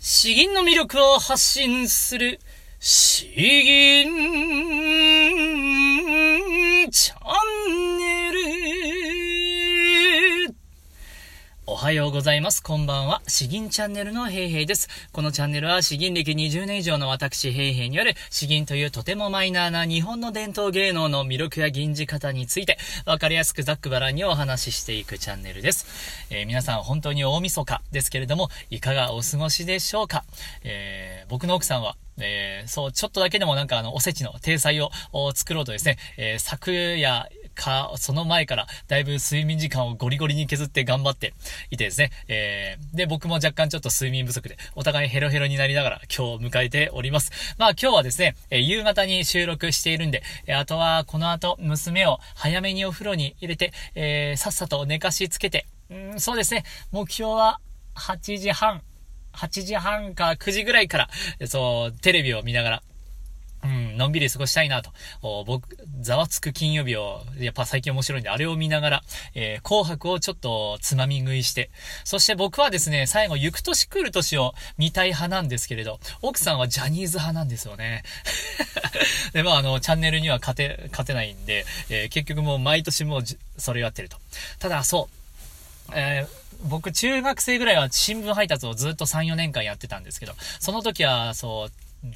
詩吟の魅力を発信する、詩吟。はようございます。こんばんは。詩吟チャンネルのヘイヘイです。このチャンネルは詩吟歴20年以上の私ヘイヘイによる詩吟というとてもマイナーな日本の伝統芸能の魅力や吟じ方についてわかりやすくざっくばらんにお話ししていくチャンネルです。えー、皆さん本当に大晦日ですけれども、いかがお過ごしでしょうか、えー、僕の奥さんはえー、そう、ちょっとだけでもなんかあの、おせちの体裁を作ろうとですね、えー、昨夜か、その前からだいぶ睡眠時間をゴリゴリに削って頑張っていてですね、えー、で、僕も若干ちょっと睡眠不足で、お互いヘロヘロになりながら今日を迎えております。まあ今日はですね、え夕方に収録しているんで、えあとはこの後娘を早めにお風呂に入れて、えさっさと寝かしつけて、うん、そうですね、目標は8時半、8時半か9時ぐらいから、そう、テレビを見ながら、うん、のんびり過ごしたいなと。僕、ざわつく金曜日を、やっぱ最近面白いんで、あれを見ながら、えー、紅白をちょっとつまみ食いして、そして僕はですね、最後、行く年来る年を見たい派なんですけれど、奥さんはジャニーズ派なんですよね。で、まあ、あの、チャンネルには勝て、勝てないんで、えー、結局もう毎年もう、それやってると。ただ、そう、えー僕、中学生ぐらいは新聞配達をずっと3、4年間やってたんですけど、その時は、そう、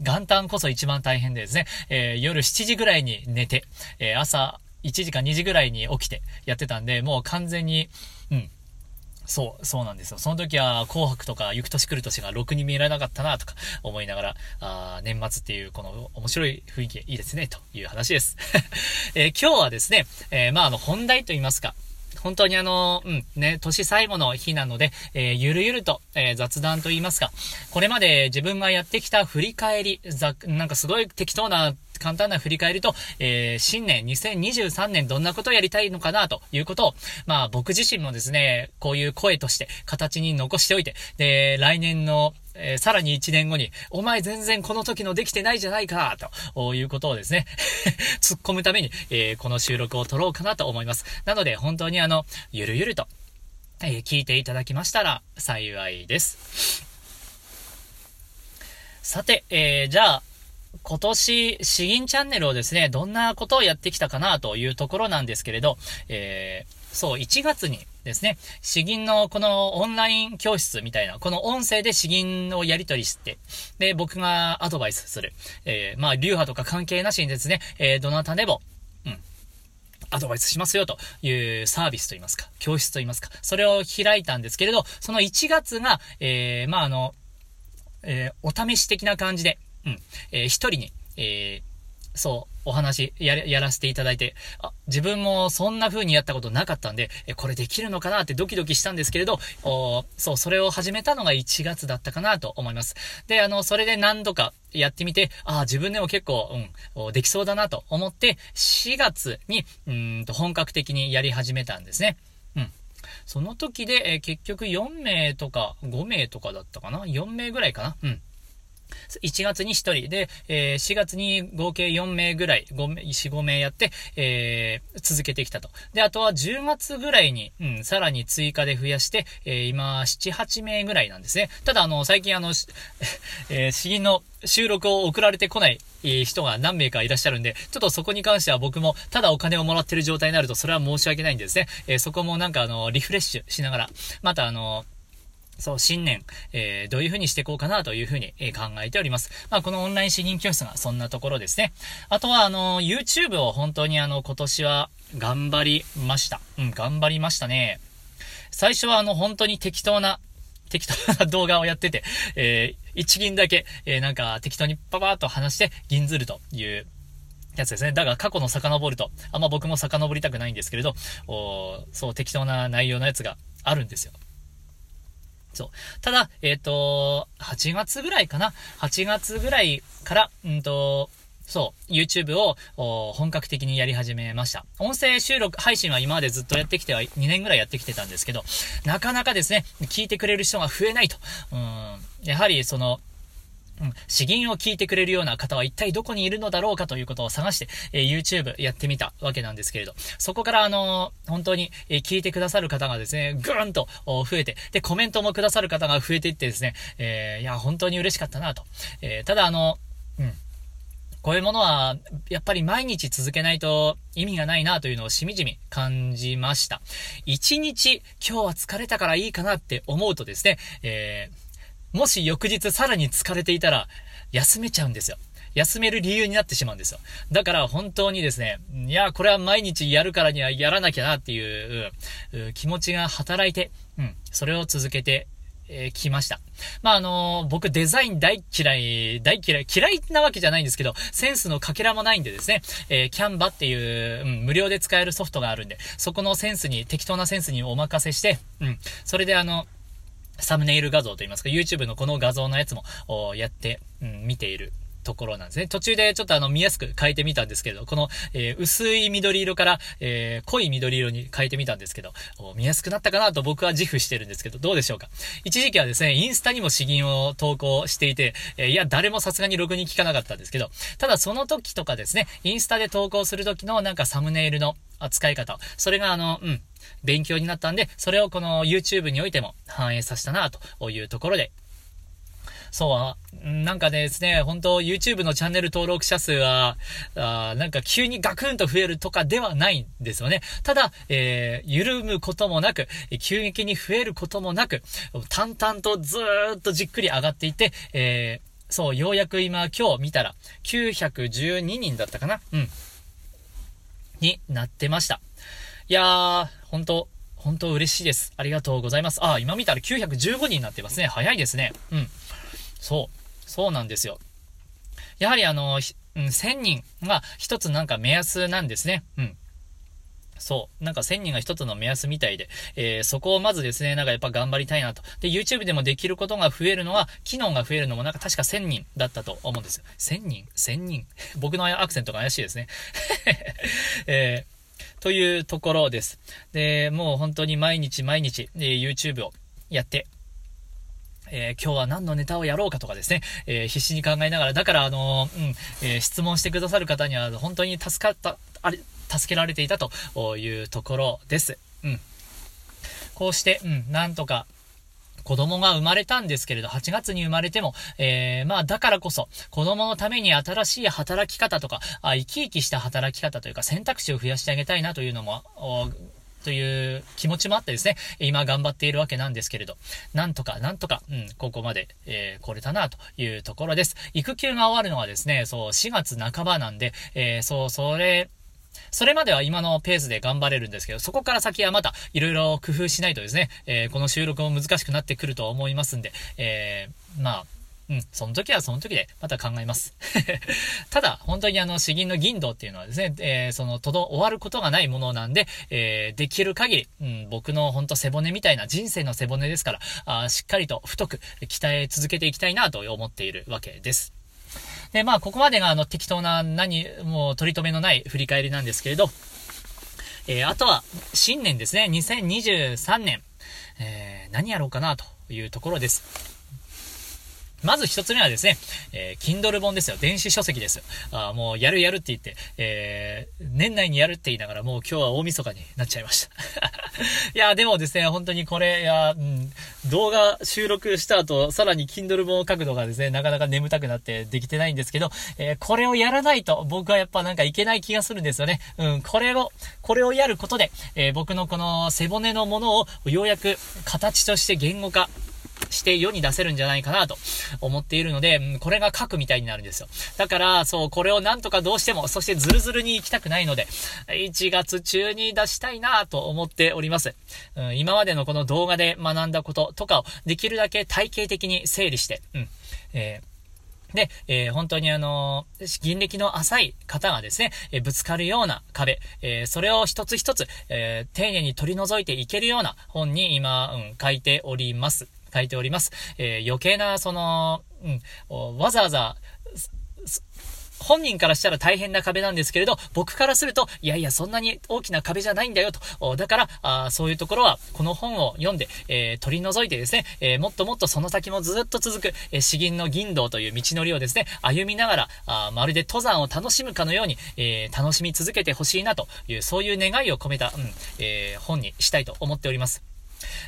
元旦こそ一番大変でですね、えー、夜7時ぐらいに寝て、えー、朝1時か2時ぐらいに起きてやってたんで、もう完全に、うん、そう、そうなんですよ。その時は紅白とか行く年来る年がろくに見えられなかったなとか思いながら、あ年末っていうこの面白い雰囲気いいですねという話です。えー、今日はですね、え、まああの本題と言いますか、本当にあの、うん、ね、年最後の日なので、えー、ゆるゆると、えー、雑談と言いますか、これまで自分がやってきた振り返り、ざ、なんかすごい適当な簡単な振り返りと、えー、新年2023年どんなことをやりたいのかなということを、まあ僕自身もですね、こういう声として形に残しておいて、で、来年のえー、さらに1年後に、お前全然この時のできてないじゃないか、ということをですね 突っ込むために、えー、この収録を撮ろうかなと思います。なので、本当にあの、ゆるゆると、えー、聞いていただきましたら幸いです。さて、えー、じゃあ、今年、詩吟チャンネルをですね、どんなことをやってきたかなというところなんですけれど、えー、そう、1月にですね、詩吟のこのオンライン教室みたいな、この音声で詩吟をやり取りして、で、僕がアドバイスする。えー、まあ、流派とか関係なしにですね、えー、どなたでも、うん、アドバイスしますよというサービスといいますか、教室といいますか、それを開いたんですけれど、その1月が、えー、まあ、あの、えー、お試し的な感じで、うん、えー、一人に、えー、そう、お話や、やらせていただいて、あ、自分もそんな風にやったことなかったんで、え、これできるのかなってドキドキしたんですけれど、おそう、それを始めたのが1月だったかなと思います。で、あの、それで何度かやってみて、あ、自分でも結構、うん、できそうだなと思って、4月に、うんと、本格的にやり始めたんですね。うん。その時で、え結局4名とか5名とかだったかな ?4 名ぐらいかな？うん。1月に1人で、えー、4月に合計4名ぐらい、5、4、5名やって、えー、続けてきたと。で、あとは10月ぐらいに、うん、さらに追加で増やして、えー、今、7、8名ぐらいなんですね。ただ、あの、最近あの、えー、詩吟の収録を送られてこない人が何名かいらっしゃるんで、ちょっとそこに関しては僕もただお金をもらってる状態になるとそれは申し訳ないんですね。えー、そこもなんかあの、リフレッシュしながら、またあの、そう、新年、えー、どういう風にしていこうかなという風に、えー、考えております。まあ、このオンライン詩吟教室がそんなところですね。あとは、あの、YouTube を本当にあの、今年は頑張りました。うん、頑張りましたね。最初はあの、本当に適当な、適当な動画をやってて、えー、一銀だけ、えー、なんか適当にパパーっと話して銀ずるというやつですね。だが過去の遡ると、あんま僕も遡りたくないんですけれど、おそう適当な内容のやつがあるんですよ。そう。ただ、えっ、ー、と、8月ぐらいかな ?8 月ぐらいから、うんと、そう、YouTube を本格的にやり始めました。音声収録、配信は今までずっとやってきては、2年ぐらいやってきてたんですけど、なかなかですね、聞いてくれる人が増えないと。うん、やはりその、うん、詩吟を聞いてくれるような方は一体どこにいるのだろうかということを探して、え、YouTube やってみたわけなんですけれど、そこからあの、本当に、え、聞いてくださる方がですね、ぐーんと増えて、で、コメントもくださる方が増えていってですね、えー、いや、本当に嬉しかったなと。えー、ただあの、うん。こういうものは、やっぱり毎日続けないと意味がないなというのをしみじみ感じました。一日、今日は疲れたからいいかなって思うとですね、えーもし翌日さらに疲れていたら、休めちゃうんですよ。休める理由になってしまうんですよ。だから本当にですね、いや、これは毎日やるからにはやらなきゃなっていう気持ちが働いて、うん、それを続けてえー、来ました。まあ、あのー、僕デザイン大嫌い、大嫌い、嫌いなわけじゃないんですけど、センスのかけらもないんでですね、えー、キャンバっていう、うん、無料で使えるソフトがあるんで、そこのセンスに、適当なセンスにお任せして、うん、それであの、サムネイル画像といいますか、YouTube のこの画像のやつも、やって、うん、見ている。ところなんですね。途中でちょっとあの見やすく変えてみたんですけど、この、えー、薄い緑色から、えー、濃い緑色に変えてみたんですけど、見やすくなったかなと僕は自負してるんですけど、どうでしょうか？一時期はですね、インスタにも詩吟を投稿していて、えー、いや、誰もさすがにログに聞かなかったんですけど、ただその時とかですね、インスタで投稿する時のなんかサムネイルの扱い方、それがあの、うん、勉強になったんで、それをこの YouTube においても反映させたなというところで、そう、なんかですね、本当 YouTube のチャンネル登録者数は、あなんか急にガクンと増えるとかではないんですよね。ただ、えー、緩むこともなく、急激に増えることもなく、淡々とずーっとじっくり上がっていて、えー、そう、ようやく今、今日見たら、912人だったかな？うん。になってました。いやー、本当本当嬉しいです。ありがとうございます。あ、今見たら915人になってますね。早いですね。うん。そう。そうなんですよ。やはりあの、うん、1000人が一つなんか目安なんですね。うん。そう。なんか1000人が一つの目安みたいで、えー、そこをまずですね、なんかやっぱ頑張りたいなと。で、YouTube でもできることが増えるのは、機能が増えるのもなんか確か1000人だったと思うんですよ。1000人 ?1000 人？僕のアクセントが怪しいですね。えーというところです。で、もう本当に毎日毎日、えー、YouTube をやって、えー、今日は何のネタをやろうかとかですね、えー、必死に考えながら、だからあのー、うん、えー、質問してくださる方には本当に助かった、あれ、助けられていたというところです。うん。こうして、うん、なんとか、子供が生まれたんですけれど、8月に生まれても、えー、まあ、だからこそ、子供のために新しい働き方とか、あ生き生きした働き方というか、選択肢を増やしてあげたいなというのも、という気持ちもあってですね、今頑張っているわけなんですけれど、なんとか、なんとか、うん、ここまで、えー、来れたなというところです。育休が終わるのはですね、そう、4月半ばなんで、えー、そう、それ、それまでは今のペースで頑張れるんですけど、そこから先はまた色々工夫しないとですね、えー、この収録も難しくなってくると思いますんで、えー、まあ、うん、その時はその時でまた考えます。ただ、本当にあの、詩吟の銀道っていうのはですね、えー、その、とど、終わることがないものなんで、えー、できる限り、うん、僕の本当背骨みたいな人生の背骨ですから、あしっかりと太く鍛え続けていきたいなと思っているわけです。で、まあ、ここまでがあの、適当な何、もう取り留めのない振り返りなんですけれど、えー、あとは、新年ですね、2023年、えー、何やろうかなというところです。まず一つ目はですね、えー、Kindle 本ですよ。電子書籍ですよ。あもうやるやるって言って、えー、年内にやるって言いながらもう今日は大晦日になっちゃいました。いや、でもですね、本当にこれ、いや、うん、動画収録した後、さらに Kindle 本を書くのがですね、なかなか眠たくなってできてないんですけど、えー、これをやらないと僕はやっぱなんかいけない気がするんですよね。うん、これを、これをやることで、えー、僕のこの背骨のものをようやく形として言語化して世に出せるんじゃないかなと思っているので、これが書くみたいになるんですよ。だから、そう、これをなんとかどうしても、そしてズルズルに行きたくないので、1月中に出したいなと思っております。うん、今までのこの動画で学んだこととかをできるだけ体系的に整理して、うん、えーで、えー、本当にあのー、銀歴の浅い方がですね、えー、ぶつかるような壁、えそれを一つ一つ、え丁寧に取り除いていけるような本に今、うん、書いております。書いております。えー、余計な、その、うん、わざわざ、本人からしたら大変な壁なんですけれど、僕からすると、いやいや、そんなに大きな壁じゃないんだよと。だから、あそういうところは、この本を読んで、えー、取り除いてですね、えー、もっともっとその先もずっと続く、えー、詩吟の銀道という道のりをですね、歩みながら、あまるで登山を楽しむかのように、えー、楽しみ続けてほしいなという、そういう願いを込めた、うん、えー、本にしたいと思っております。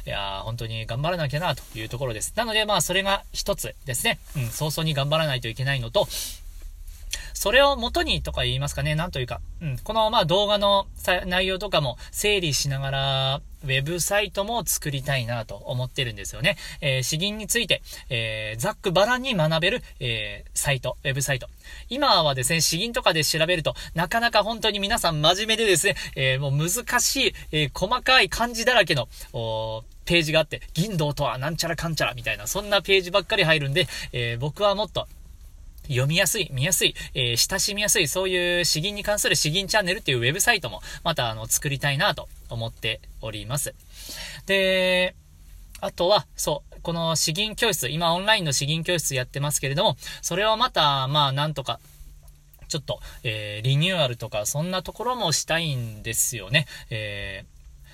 いやー、本当に頑張らなきゃなというところです。なので、まあ、それが一つですね。うん、早々に頑張らないといけないのと、それを元にとか言いますかね、なんというか、うん、このまあ動画の内容とかも整理しながら、ウェブサイトも作りたいなと思ってるんですよね。えー、詩吟について、えー、ざっくばらんに学べる、えー、サイト、ウェブサイト。今はですね、詩吟とかで調べると、なかなか本当に皆さん真面目でですね、えー、もう難しい、えー、細かい漢字だらけの、ページがあって、銀道とはなんちゃらかんちゃらみたいな、そんなページばっかり入るんで、えー、僕はもっと読みやすい、見やすい、えー、親しみやすい、そういう詩吟に関する詩吟チャンネルっていうウェブサイトも、また、あの、作りたいなと思っております。で、あとは、そう、この詩吟教室、今オンラインの詩吟教室やってますけれども、それをまた、まあ、なんとか、ちょっと、えー、リニューアルとか、そんなところもしたいんですよね。えー、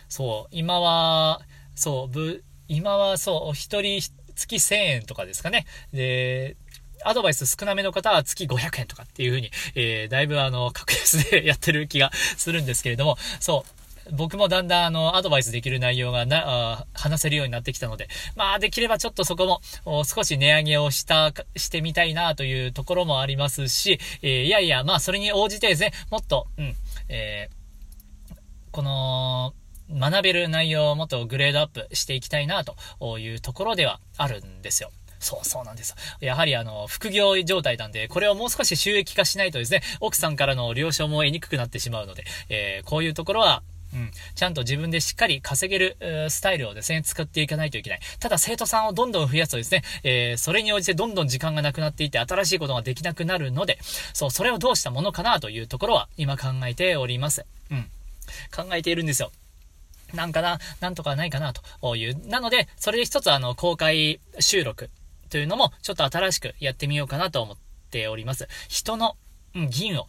そう、今は、そう、ぶ、今はそう、お一人月1000円とかですかね。で、アドバイス少なめの方は月500円とかっていう風に、えー、だいぶあの、格安でやってる気がするんですけれども、そう。僕もだんだんあの、アドバイスできる内容がな、話せるようになってきたので、まあできればちょっとそこも少し値上げをした、してみたいなというところもありますし、えー、いやいや、まあそれに応じてですね、もっと、うん、えー、この、学べる内容をもっとグレードアップしていきたいなというところではあるんですよ。そうそうなんです。やはりあの、副業状態なんで、これをもう少し収益化しないとですね、奥さんからの了承も得にくくなってしまうので、えー、こういうところは、うん。ちゃんと自分でしっかり稼げる、スタイルをですね、作っていかないといけない。ただ生徒さんをどんどん増やすとですね、えー、それに応じてどんどん時間がなくなっていって新しいことができなくなるので、そう、それをどうしたものかなというところは今考えております。うん。考えているんですよ。なんかな、なんとかないかなという。なので、それで一つあの、公開収録というのもちょっと新しくやってみようかなと思っております。人の銀を、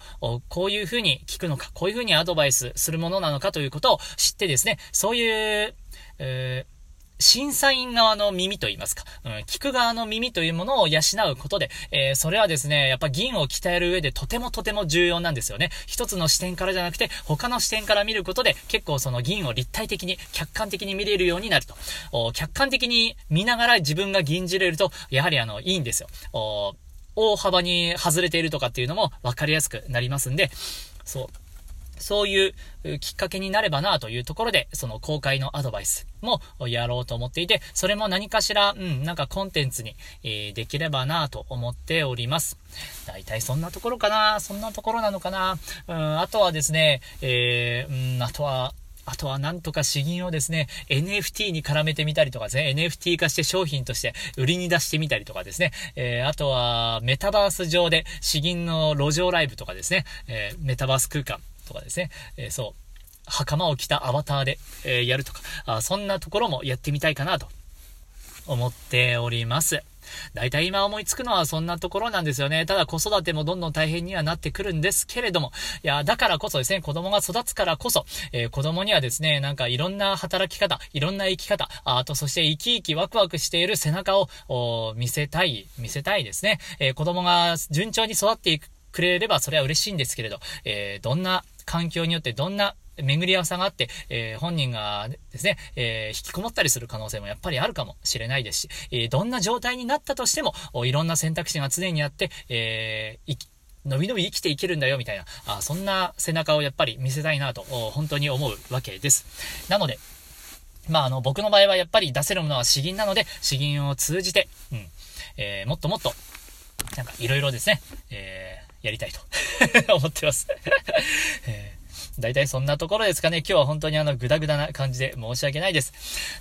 こういうふうに聞くのか、こういうふうにアドバイスするものなのかということを知ってですね、そういう、えー審査員側の耳と言いますか、うん、聞く側の耳というものを養うことで、えー、それはですね、やっぱ銀を鍛える上でとてもとても重要なんですよね。一つの視点からじゃなくて、他の視点から見ることで、結構その銀を立体的に、客観的に見れるようになると。客観的に見ながら自分が銀じれると、やはりあの、いいんですよ。大幅に外れているとかっていうのも分かりやすくなりますんで、そう。そういうきっかけになればなというところで、その公開のアドバイスもやろうと思っていて、それも何かしら、うん、なんかコンテンツに、えー、できればなと思っております。大体そんなところかなそんなところなのかな。うん、あとはですね、えー、うん、あとは、あとはなんとか詩吟をですね、NFT に絡めてみたりとかですね、NFT 化して商品として売りに出してみたりとかですね、えー、あとはメタバース上で詩吟の路上ライブとかですね、えー、メタバース空間。とかですね、え、そう、袴を着たアバターで、え、やるとかあ、そんなところもやってみたいかなと思っております。大体今思いつくのはそんなところなんですよね。ただ子育てもどんどん大変にはなってくるんですけれども、いや、だからこそですね、子供が育つからこそ、えー、子供にはですね、なんかいろんな働き方、いろんな生き方、あとそして生き生きワクワクしている背中を見せたい、見せたいですね。えー、子供が順調に育っていくれればそれは嬉しいんですけれど、えー、どんな環境によってどんな巡り合わせがあって、えー、本人がですね、えー、引きこもったりする可能性もやっぱりあるかもしれないですし、えー、どんな状態になったとしても、いろんな選択肢が常にあって、えー、のびのび生きていけるんだよ、みたいな、あそんな背中をやっぱり見せたいなと、本当に思うわけです。なので、まあ、あの、僕の場合はやっぱり出せるものは詩吟なので、詩吟を通じて、うん、えー、もっともっと、なんかいろいろですね、えー、やりたいと 思ってますえー、大体そんなところですかね。今日は本当にあの、ぐだぐだな感じで申し訳ないです。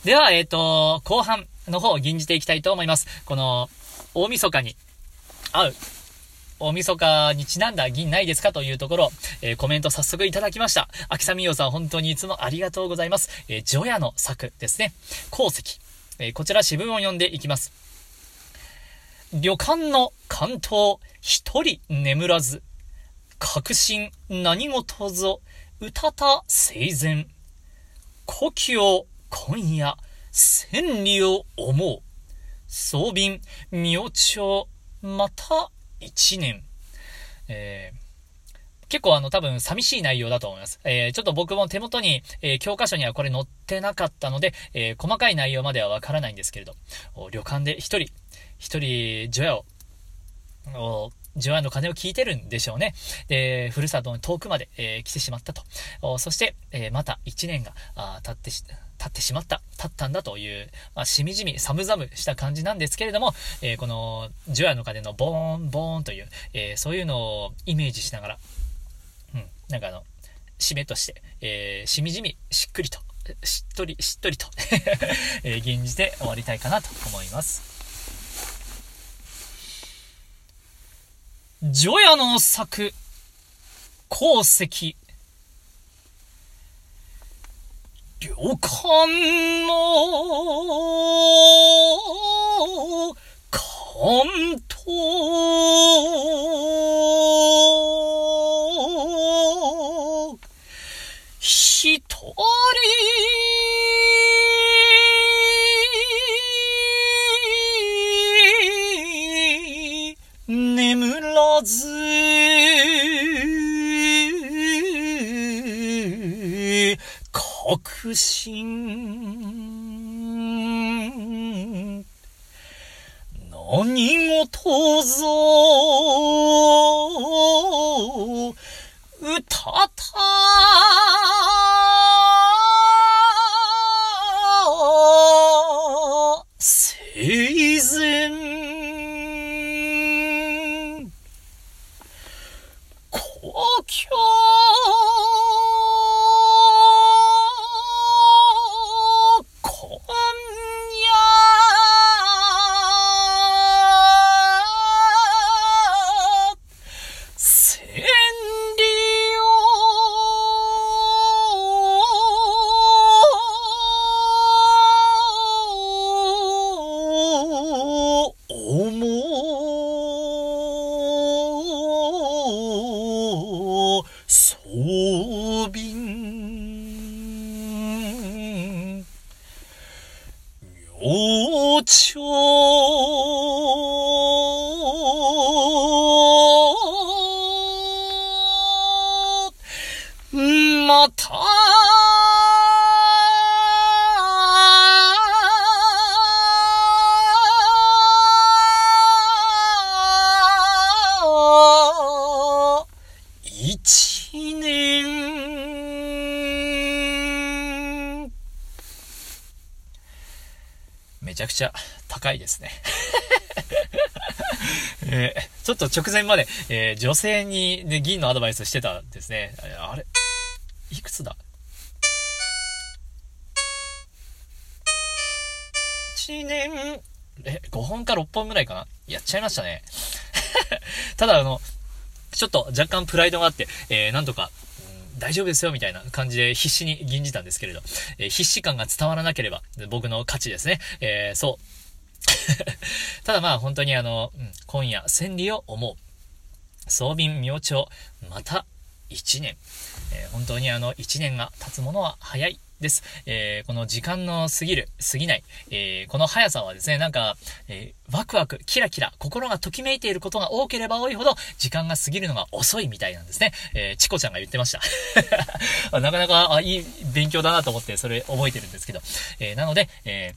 では、えっ、ー、と、後半の方を吟じていきたいと思います。この、大晦日に合う、大晦日にちなんだ銀ないですかというところ、えー、コメント早速いただきました。秋さみよさん本当にいつもありがとうございます。えー、ジョヤの作ですね。鉱石。えー、こちら詩文を読んでいきます。旅館の関東一人眠らず、確信何事ぞ、歌た生前。故郷今夜、千里を思う。装便、明朝、また一年。えー結構あの多分寂しい内容だと思います。えー、ちょっと僕も手元に、えー、教科書にはこれ載ってなかったので、えー、細かい内容まではわからないんですけれど、旅館で一人、一人、除夜を、除夜の鐘を聞いてるんでしょうね。で、ふるさとの遠くまで、え来てしまったと。そして、えまた一年が経ってし、経ってしまった、経ったんだという、まあ、しみじみ、寒々した感じなんですけれども、えこの、除夜の鐘のボーン、ボーンという、えそういうのをイメージしながら、うんなんかあの、締めとして、えー、しみじみ、しっくりと、しっとり、しっとりと えー、現じて終わりたいかなと思います。除夜の作、鉱石、旅館の関うたたちゃくちゃ高いですね。えー、ちょっと直前まで、えー、女性に、ね、銀のアドバイスしてたんですね。あれいくつだ ?1 年、え、5本か6本ぐらいかな？やっちゃいましたね。ただあの、ちょっと若干プライドがあって、えー、なんとか、大丈夫ですよ、みたいな感じで必死に吟じたんですけれど、えー、必死感が伝わらなければ、僕の勝ちですね。えー、そう。ただまあ本当にあの、うん、今夜千里を思う。装便明朝、また一年。えー、本当にあの一年が経つものは早い。です。えー、この時間の過ぎる、過ぎない、えー、この速さはですね、なんか、えー、ワクワク、キラキラ、心がときめいていることが多ければ多いほど、時間が過ぎるのが遅いみたいなんですね。えー、チコちゃんが言ってました。なかなか、あ、いい勉強だなと思って、それ覚えてるんですけど。えー、なので、え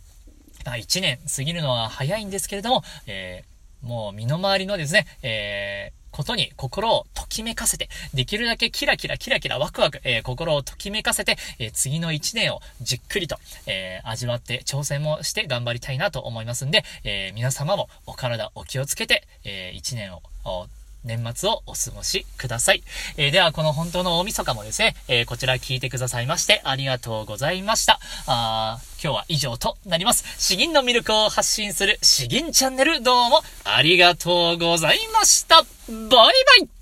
ー、1年過ぎるのは早いんですけれども、えー、もう身の回りのですね、えー、ことに心をときめかせて、できるだけキラキラキラキラワクワク、えー、心をときめかせて、えー、次の一年をじっくりと、えー、味わって挑戦もして頑張りたいなと思いますんで、え皆様もお体お気をつけて、え一年を年末をお過ごしください。えー、では、この本当の大晦日もですね、えー、こちら聞いてくださいまして、ありがとうございました。あ今日は以上となります。詩吟の魅力を発信する詩吟チャンネル、どうもありがとうございました。バイバイ